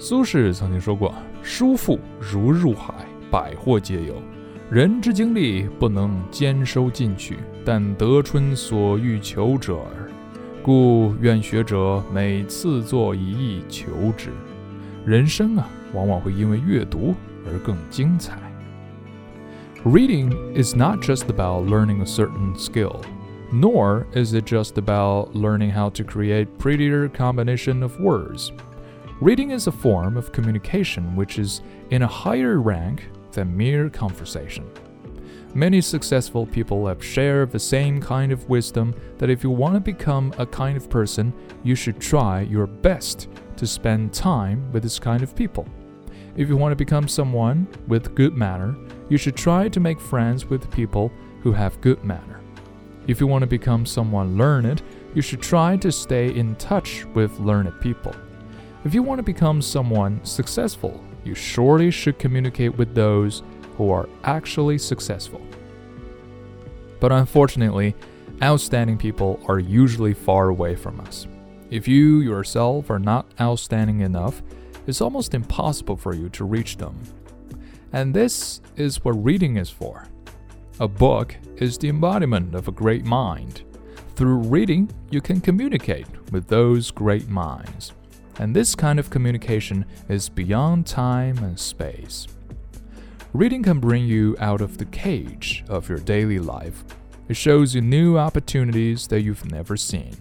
苏轼曾经说过：“书富如入海，百货皆有。人之精力不能兼收进取，但得春所欲求者耳。故愿学者每次作一意求之。”人生啊，往往会因为阅读而更精彩。Reading is not just about learning a certain skill, nor is it just about learning how to create prettier combination of words. Reading is a form of communication which is in a higher rank than mere conversation. Many successful people have shared the same kind of wisdom that if you want to become a kind of person, you should try your best to spend time with this kind of people. If you want to become someone with good manner, you should try to make friends with people who have good manner. If you want to become someone learned, you should try to stay in touch with learned people. If you want to become someone successful, you surely should communicate with those who are actually successful. But unfortunately, outstanding people are usually far away from us. If you yourself are not outstanding enough, it's almost impossible for you to reach them. And this is what reading is for. A book is the embodiment of a great mind. Through reading, you can communicate with those great minds and this kind of communication is beyond time and space. Reading can bring you out of the cage of your daily life. It shows you new opportunities that you've never seen.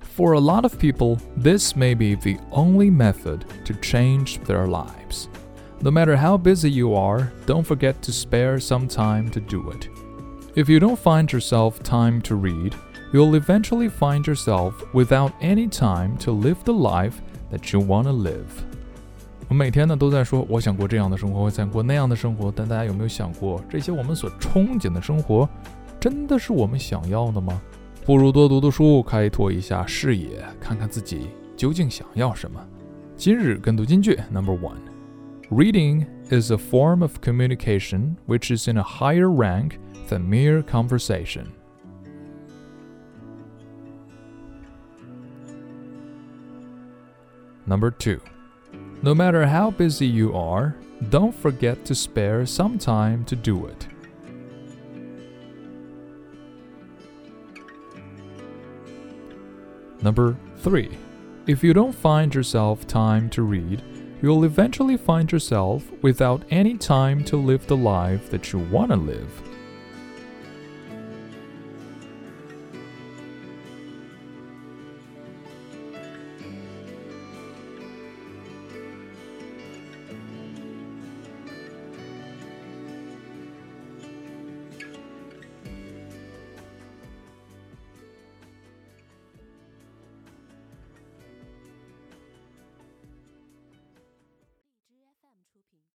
For a lot of people, this may be the only method to change their lives. No matter how busy you are, don't forget to spare some time to do it. If you don't find yourself time to read, you'll eventually find yourself without any time to live the life that you wanna live。我每天呢都在说，我想过这样的生活，我想过那样的生活。但大家有没有想过，这些我们所憧憬的生活，真的是我们想要的吗？不如多读读书，开拓一下视野，看看自己究竟想要什么。今日跟读金句 Number One。Reading is a form of communication which is in a higher rank than mere conversation. Number two, no matter how busy you are, don't forget to spare some time to do it. Number three, if you don't find yourself time to read, you'll eventually find yourself without any time to live the life that you want to live.